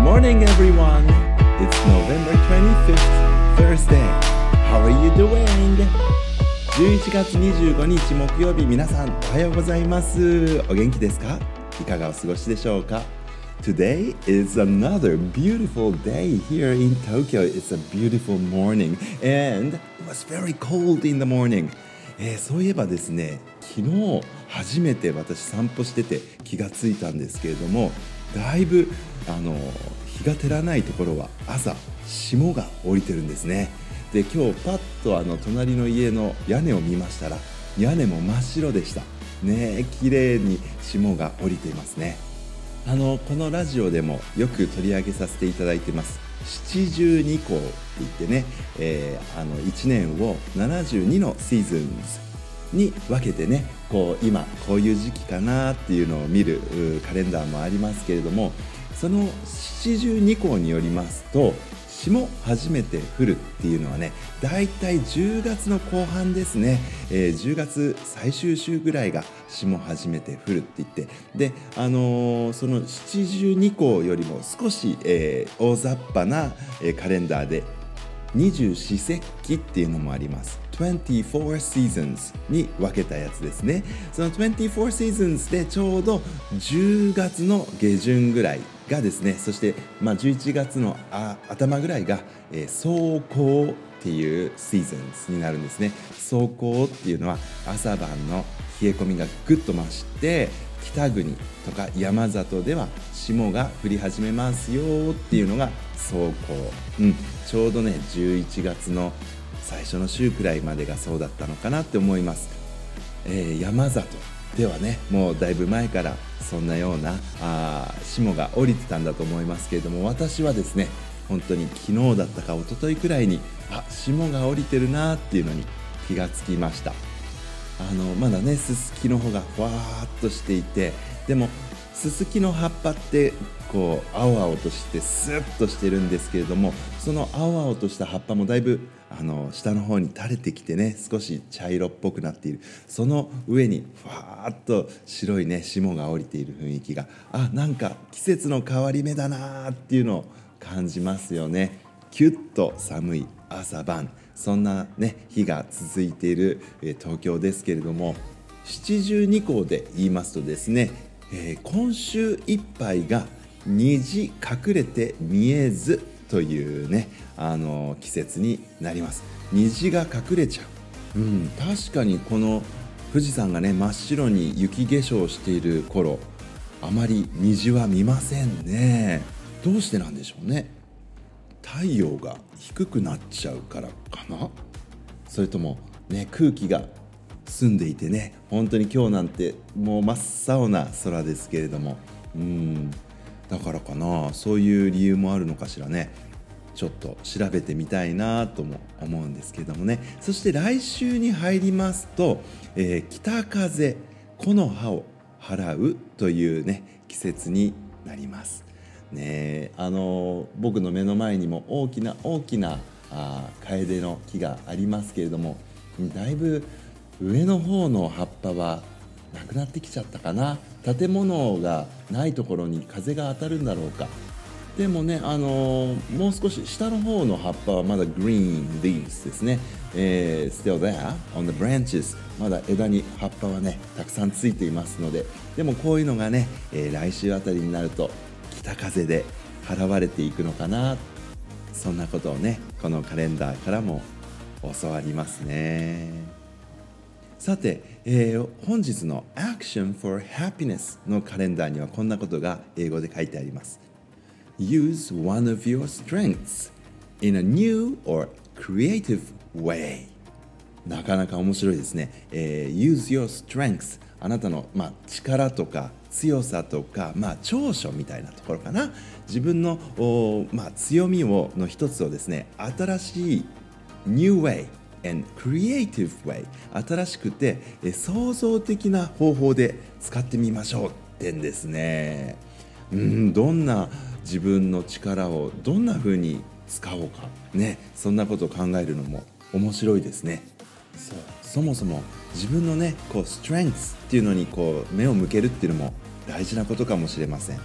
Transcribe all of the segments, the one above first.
morning, everyone. It's November 25th, Thursday. How are you doing? 11月25日木曜日、皆さんおはようございます。お元気ですかいかがお過ごしでしょうか Today is another beautiful day here in Tokyo. It's a beautiful morning and it was very cold in the morning. えーそういえばですね昨日初めて私散歩してて気がついたんですけれどもだいぶあの日が照らないところは朝霜が降りてるんですね。で今日パッとあの隣の家の屋根を見ましたら屋根も真っ白でした。ねえ綺麗に霜が降りていますね。あのこのラジオでもよく取り上げさせていただいてます。七十二候って言ってね、えーあの1年を72のシーズンズに分けてねこう今こういう時期かなっていうのを見るカレンダーもありますけれどもその七十二候によりますと霜初めて降るっていうのはねだいたい10月の後半ですね、えー10月最終週ぐらいが霜初めて降るって言ってであのーその七十二候よりも少し、えー大雑把な、カレンダーで二十四節気っていうのもあります。24 seasons に分けたやつですね。その24 seasons でちょうど10月の下旬ぐらいがですねそして、まあ、11月の頭ぐらいが、えー、霜降っていうシーズンズになるんですね。霜降っていうのは朝晩の冷え込みがぐっと増して北国とか山里では霜が降り始めますよっていうのが霜降、うん、ちょうどね11月の最初の週くらいまでがそうだったのかなって思います、えー山里ではねもうだいぶ前からそんなようなあ霜が降りてたんだと思いますけれども私はですね本当に昨日だったか一昨日くらいにあ霜が降りてるなっていうのに気がつきました。あのまだねススキの方がふわーっとしていてでもススキの葉っぱってこう青々としてスッとしてるんですけれどもその青々とした葉っぱもだいぶあの下の方に垂れてきてね少し茶色っぽくなっている。その上にふわーっと白いね霜が降りている雰囲気が。あなんか季節の変わり目だなーっていうのを感じますよね。キュッと寒い朝晩。そんな、ね、日が続いている、え東京ですけれども。七十二候で言いますとですね、えー今週いっぱいが虹隠れて見えずというねあの季節になります。虹が隠れちゃう、うん、確かにこの富士山がね真っ白に雪化粧している頃あまり虹は見ませんね。どうしてなんでしょうね。太陽が低くなっちゃうからかな。それともね空気が澄んでいてね本当に今日なんてもう真っ青な空ですけれども。うん。だからかな。そういう理由もあるのかしらね。ちょっと調べてみたいなとも思うんですけどもね。そして来週に入りますと、えー北風木の葉を払うというね季節になります。ねあの僕の目の前にも大きな大きなあーカエデの木がありますけれどもだいぶ上の方の葉っぱはなくなってきちゃったかな。建物がないところに風が当たるんだろうか。でもね、あのーもう少し下の方の葉っぱはまだ green leaves ですね、えー still there on the branches まだ枝に葉っぱはねたくさんついていますので。でもこういうのがね、えー来週あたりになると北風で払われていくのかな。そんなことをねこのカレンダーからも教わりますね。さて、えー本日の Action for Happiness のカレンダーにはこんなことが英語で書いてあります。Use one of your strengths in a new or creative way. なかなか面白いですね、えー Use your strengths あなたの、まあ、力とか強さとか、まあ、長所みたいなところかな。自分の、おまあ、強みをの一つをですね新しい New way and creative way. 新しくてえー創造的な方法で使ってみましょうってんですね。うんどんな自分の力をどんな風に使おうか。ねそんなことを考えるのも面白いですね。そう。そもそも自分のねこうストレングスっていうのにこう目を向けるっていうのも大事なことかもしれません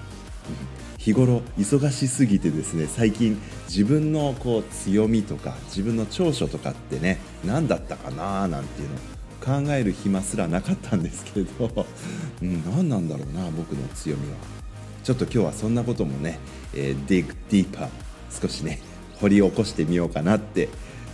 日頃忙しすぎてですね最近自分のこう強みとか自分の長所とかってね何だったかななんていうの考える暇すらなかったんですけど、うん、何なんだろうな僕の強みは。ちょっと今日はそんなこともね、えー、dig deeper 少しね掘り起こしてみようかなって、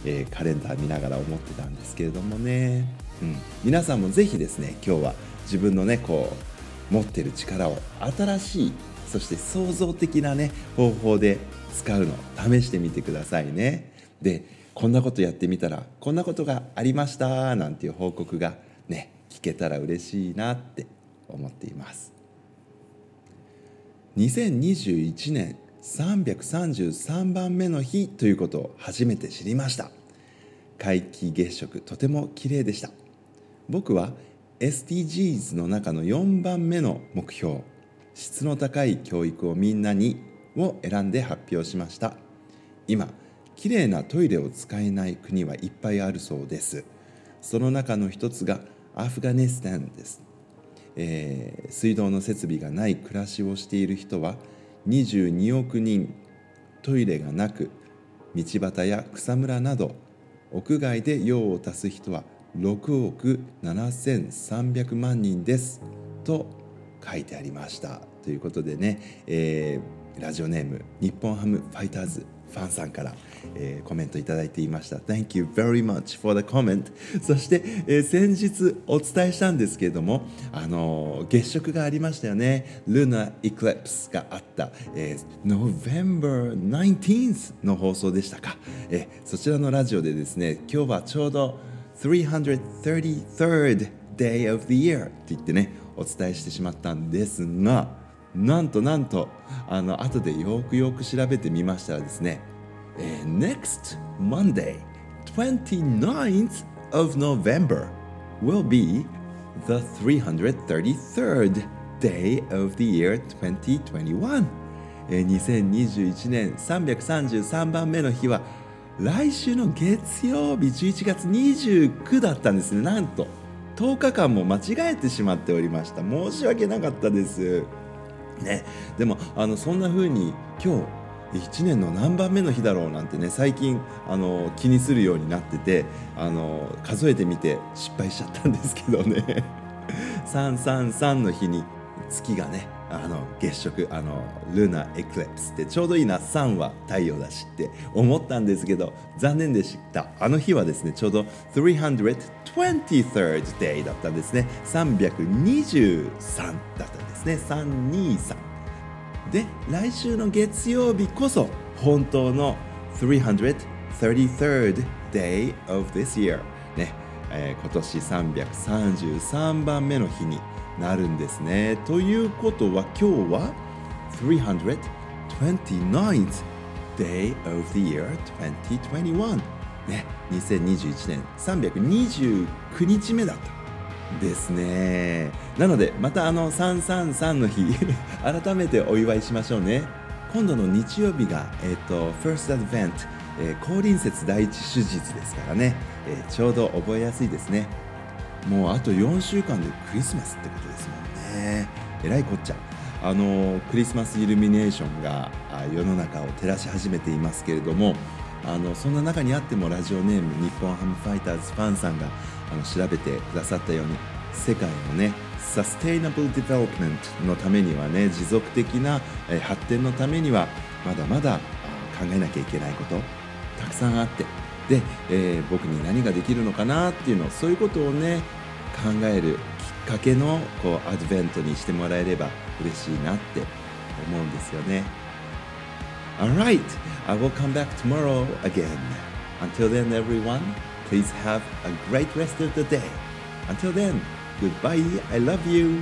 えー、カレンダー見ながら思ってたんですけれどもね、うん、皆さんもぜひですね今日は自分のねこう持ってる力を新しいそして創造的なね方法で使うの試してみてくださいね。でこんなことやってみたらこんなことがありましたなんていう報告がね聞けたら嬉しいなって思っています。2021年333番目の日ということを初めて知りました。皆既月食とても綺麗でした。僕は SDGs の中の4番目の目標質の高い教育をみんなにを選んで発表しました。今きれいなトイレを使えない国はいっぱいあるそうです。その中の一つがアフガニスタンです、えー、水道の設備がない暮らしをしている人は22億人トイレがなく道端や草むらなど屋外で用を足す人は6億7300万人です。と書いてありました。ということでね、えー、ラジオネーム日本ハムファイターズファンさんから、えー、コメントいただいていました。Thank you very much for the comment そして、えー、先日お伝えしたんですけれどもあのー、月食がありましたよね。Luna Eclipse があった、えー、November 19th の放送でしたか、えー、そちらのラジオでですね今日はちょうど 333rd day of the year って言ってねお伝えしてしまったんですがなんとなんとあの後でよくよく調べてみましたらですね、えー、Next Monday 29th of November will be the 333rd day of the year 2021、えー、2021年333番目の日は来週の月曜日11月29だったんですね。なんと10日間も間違えてしまっておりました。申し訳なかったです。ね。でもあのそんな風に今日1年の何番目の日だろうなんてね最近あの気にするようになっててあの数えてみて失敗しちゃったんですけどね。333の日に月がねあの月食あのルナエクレプスってちょうどいいな3は太陽だしって思ったんですけど残念でした。あの日はですねちょうど 323rd day だったんですね。323だったんですね。323で来週の月曜日こそ本当の 333rd day of this year ね、えー、今年333番目の日になるんですね。ということは今日は 329th day of the year 2021ね、2021年329日目だったですね。なのでまたあの333の日 改めてお祝いしましょうね。今度の日曜日が、えーと、First Advent、えー、降臨節第一主日ですからね、えー、ちょうど覚えやすいですね。もうあと4週間でクリスマスってことですもんね。えらいこっちゃ。あのクリスマスイルミネーションが世の中を照らし始めていますけれどもあのそんな中にあってもラジオネーム日本ハムファイターズファンさんがあの調べてくださったように世界のね sustainable development のためにはね持続的な発展のためにはまだまだ考えなきゃいけないこと。たくさんあってで、えー、僕に何ができるのかなっていうのそういうことをね考えるきっかけのこうアドベントにしてもらえれば嬉しいなって思うんですよね。Alright, I will come back tomorrow again. Until then, everyone, please have a great rest of the day. Until then, goodbye. I love you.